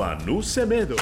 Manu Semedo.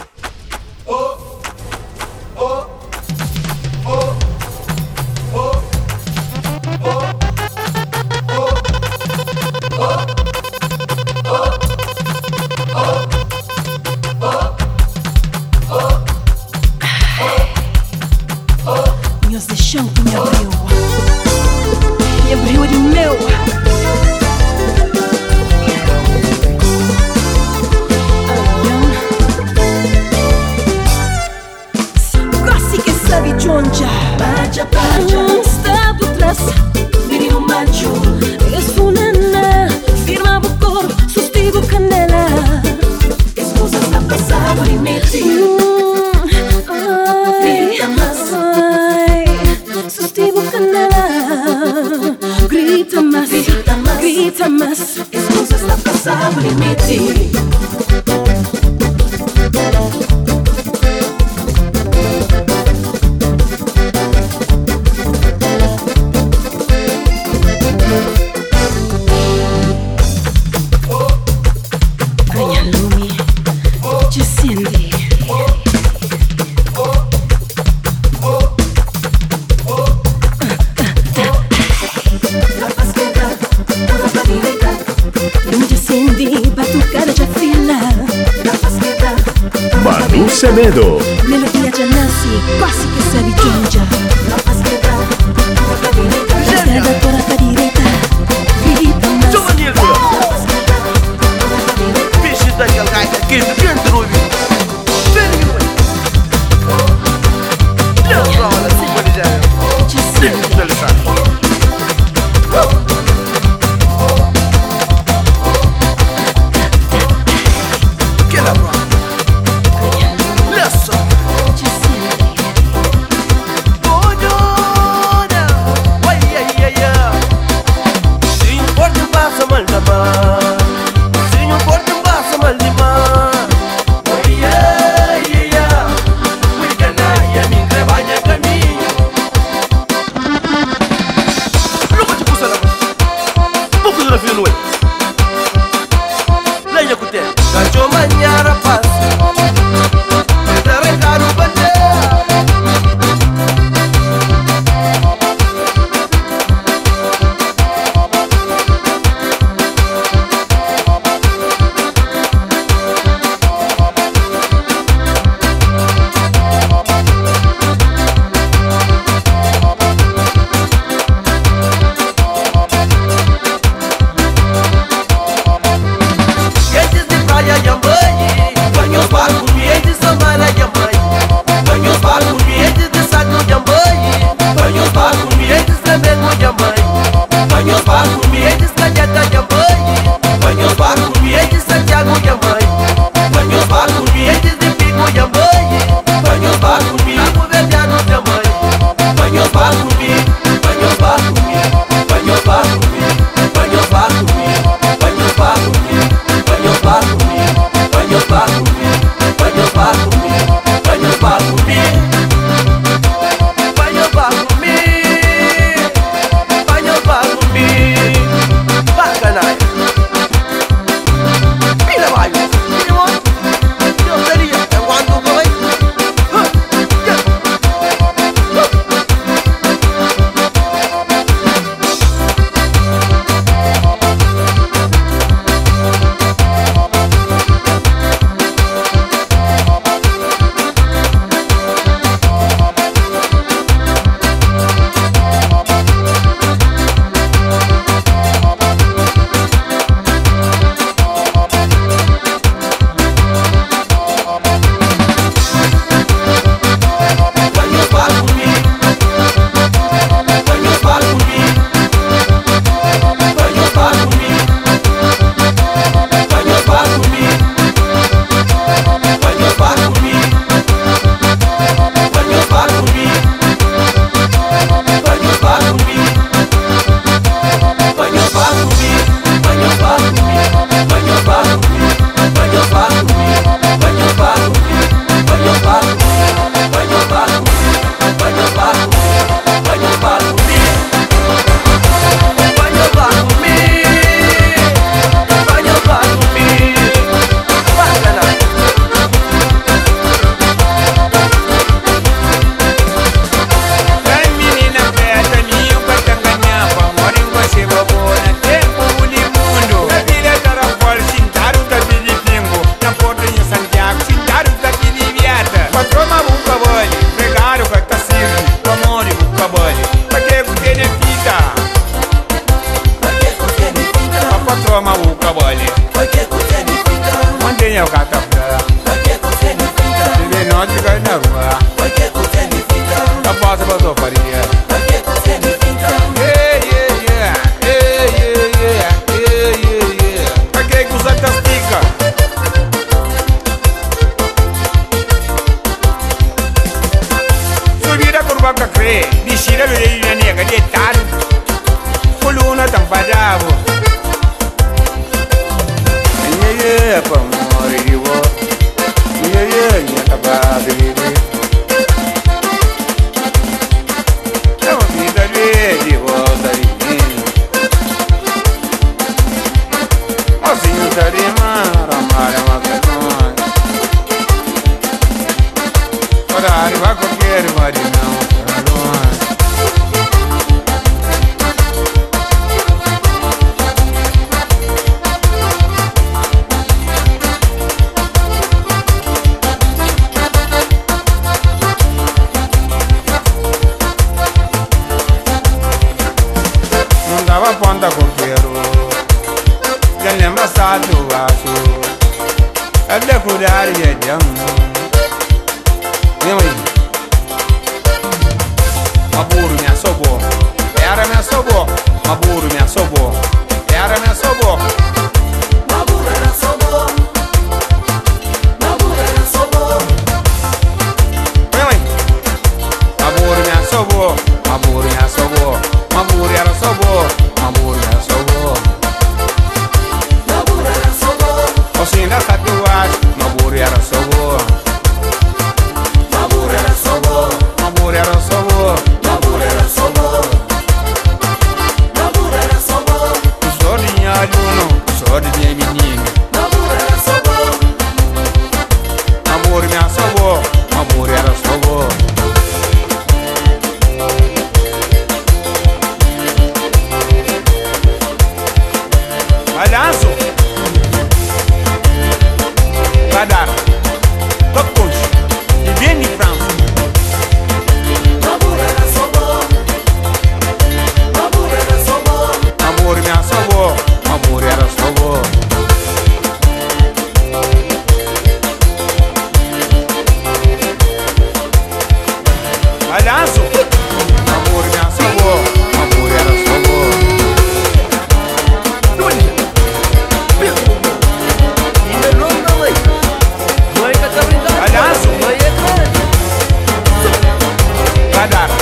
father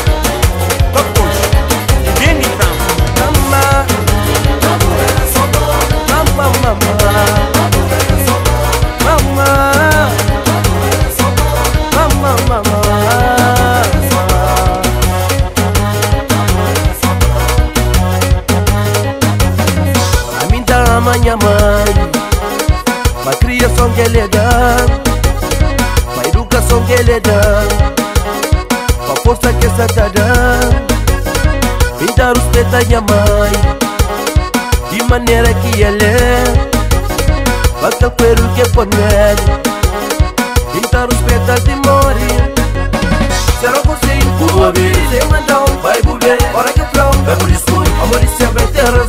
da minha mãe De maneira que ele é Basta o que é ponente Pintar os respeita de mori Será você em Cuba, me dizer, mandão Vai beber, hora que é prão, vai por isso. Amor, isso sempre bem terra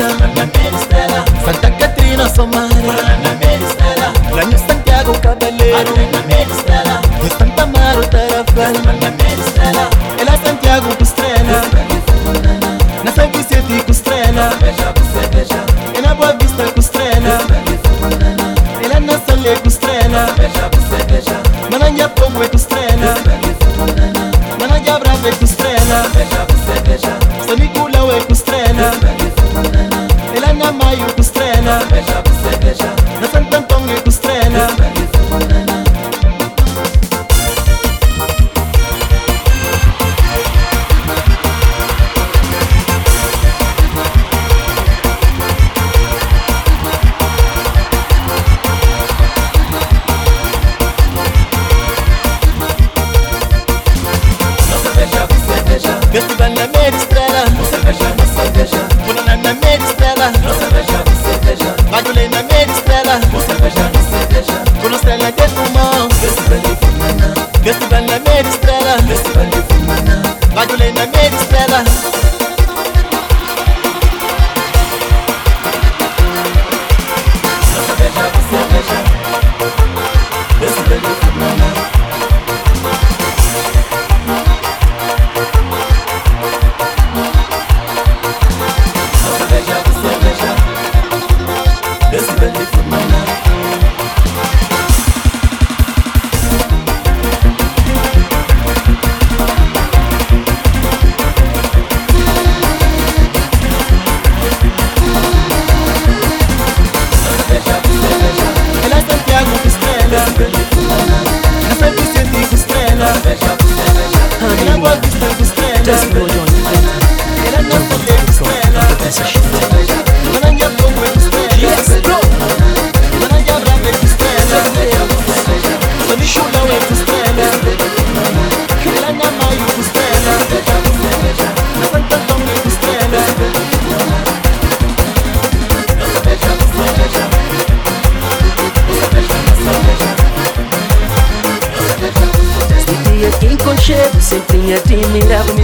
Graça Santa Catrina Somara Ranho Santiago Cabaleiro De Santa Amaro Tarafal Ela Santiago com estrela Na São Vicente com estrela E Boa Vista com estrela Ela na Salé com estrela Mananja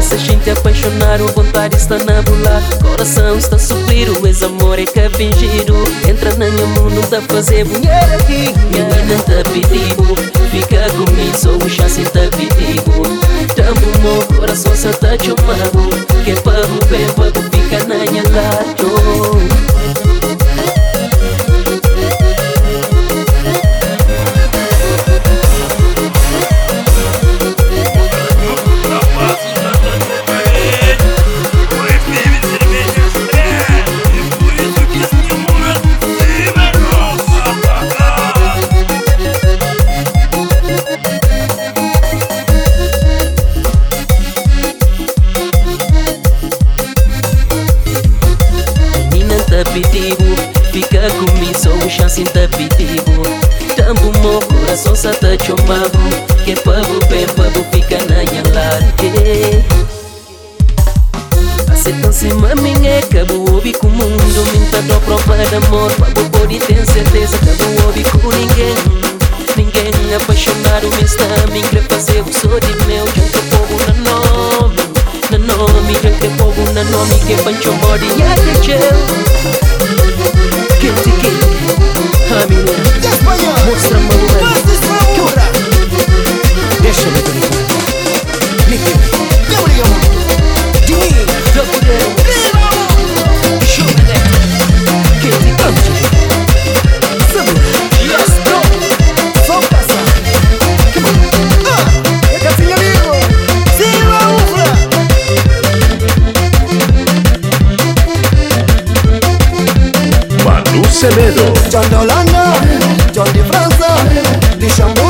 se gente apaixonar, o vontade está na bolar Coração está a sofrer, o ex-amor é que é fingido. Entra na minha mundo, tá fazer mulher aqui. Menina tá pedindo, fica comigo Sou o chance tá pedindo Tampo meu coração só tá chamando Que é para bem, para ficar na minha lado Que é para o bem, para ficar na minha lado Aceita cima minha, cabo ouvi com o mundo Minta do prova de amor, para poder ter certeza Cabo ouvi com ninguém. Ninguém apaixonado me está Me fazer o sou de meu. Janto povo na nome Na nome, janto povo na nome Que pancho mori, ya que tchau Quente, quente A minha. Mostra a mão, Semedo. John Dolanda, John de França, de Xambu.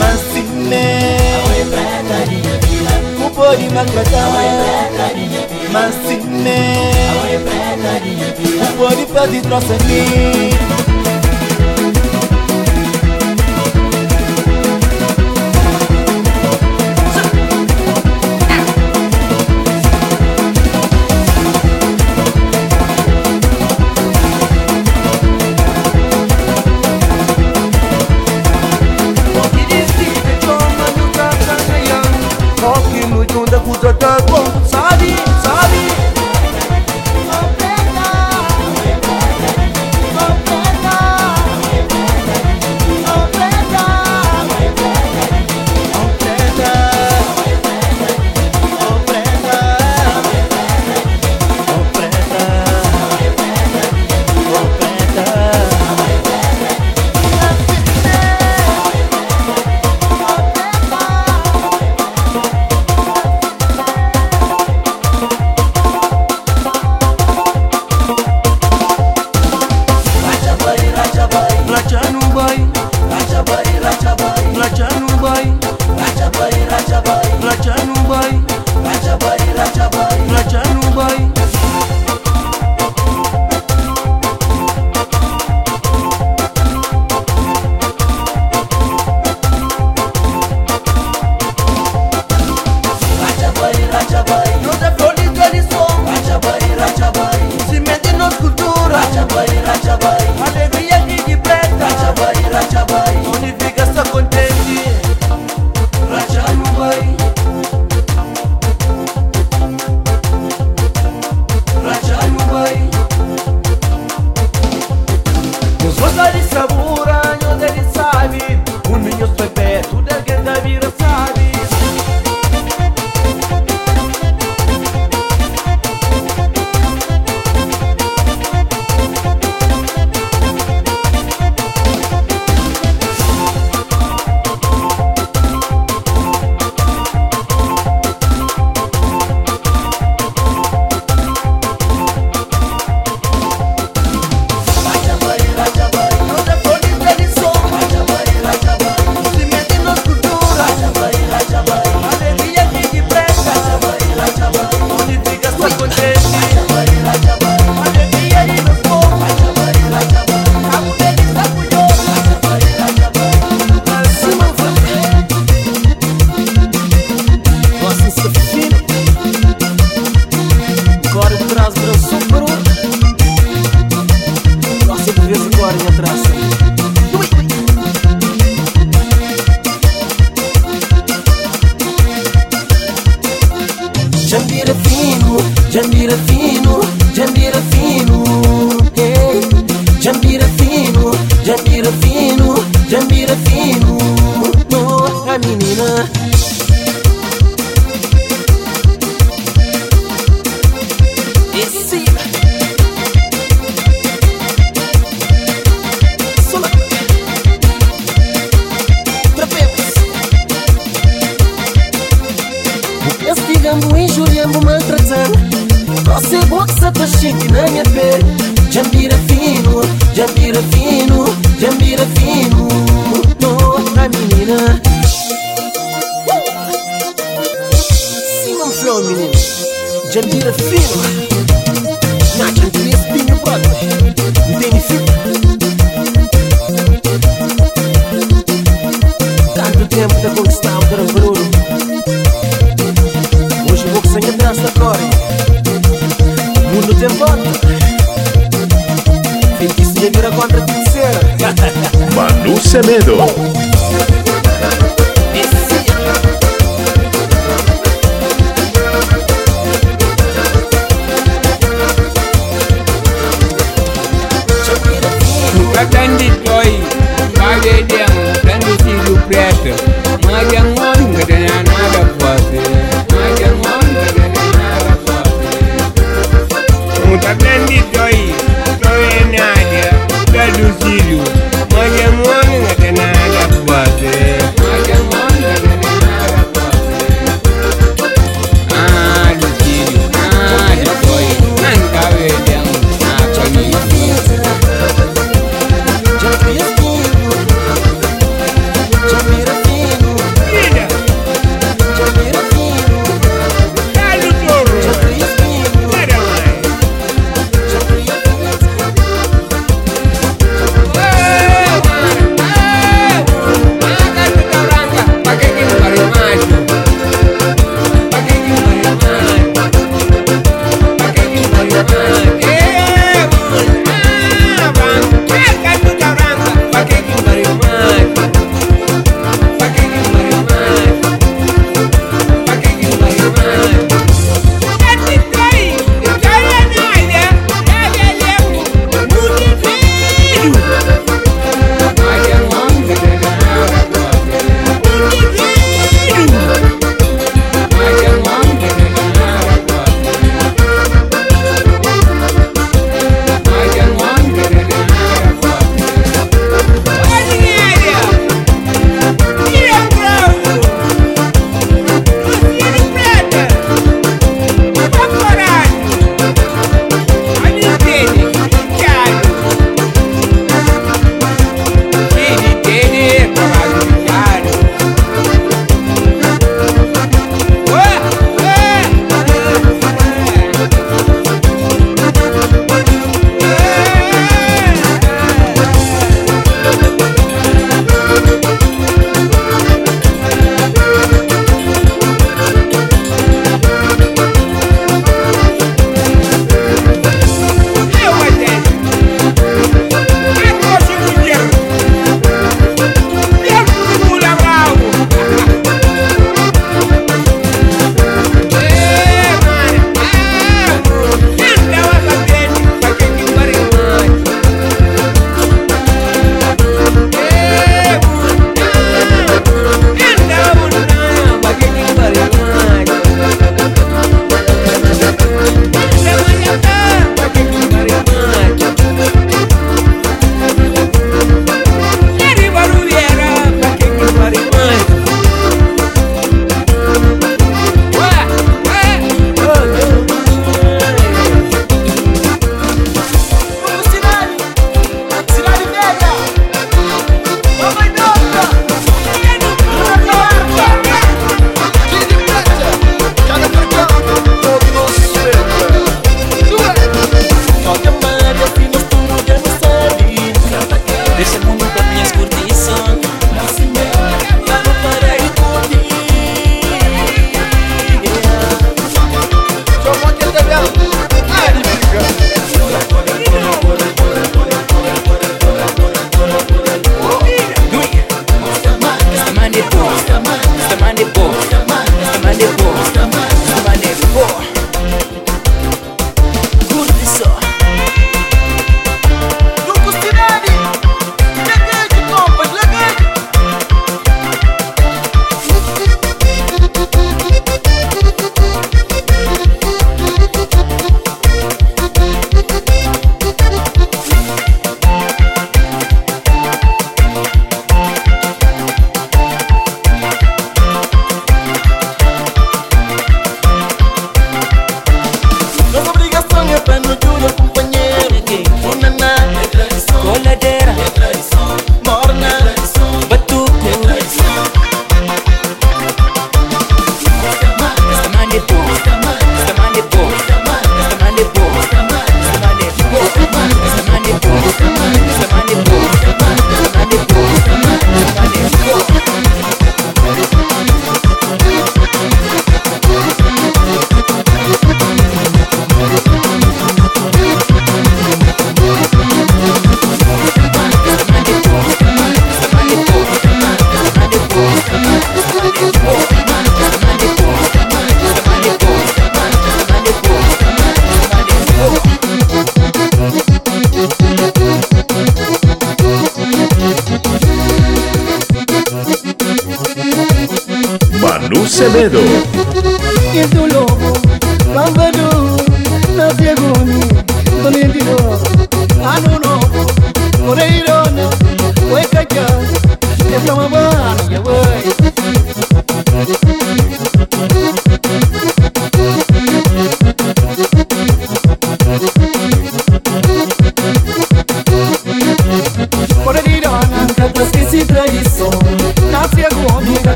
Mansime Kupori makrata Mansime Kupori pati trosani Vira contra a terceira Manu Semedo.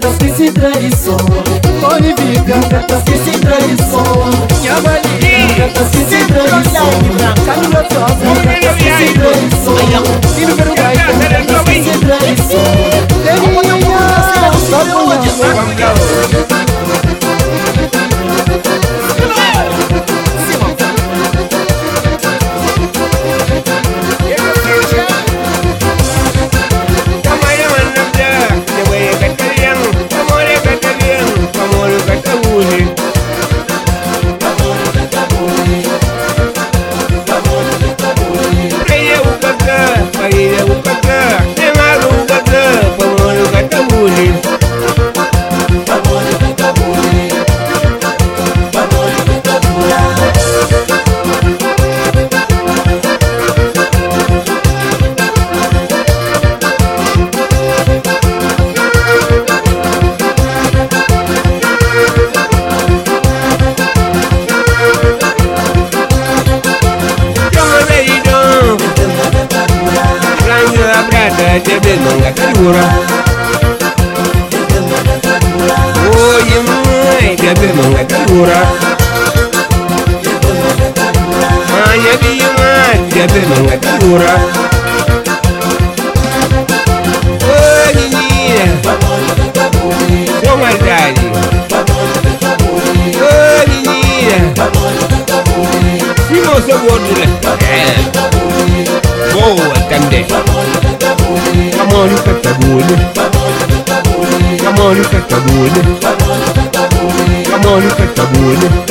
gatas que se traiçou Olivia, gatas se traiçou Yabali, gatas se traiçou Camilo Tosa, se traiçou Tiro pelo gai, gatas que se traiçou Tem Olha o que tá bolha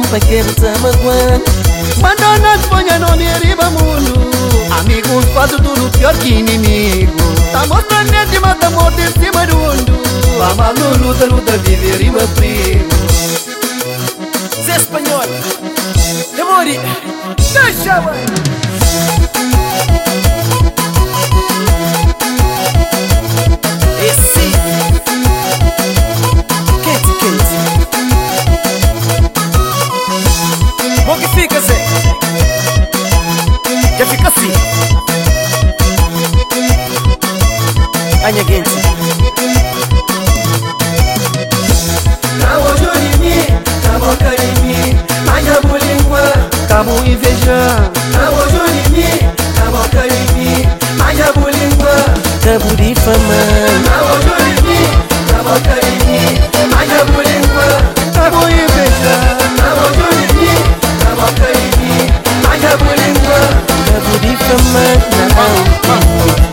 mpekee mtama kwan Madonna Espanha não me riba mundo Amigos fazem tudo pior que inimigo. Tá mostrando a mata da morte em cima do mundo. Amado luta, luta, e rima, primo Zé Espanhol. Demore. Deixa, mano efficacy anyagenzi nawoyolimi nabokalimi manyabolingwa kamuiveja nawoyolimi nabokalimi manyabolingwa kabudifama nawoyolimi nabokalimi manyabolingwa kamuiveja chemin na yo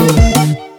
Thank you.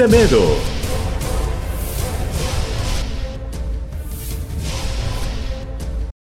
Semedo.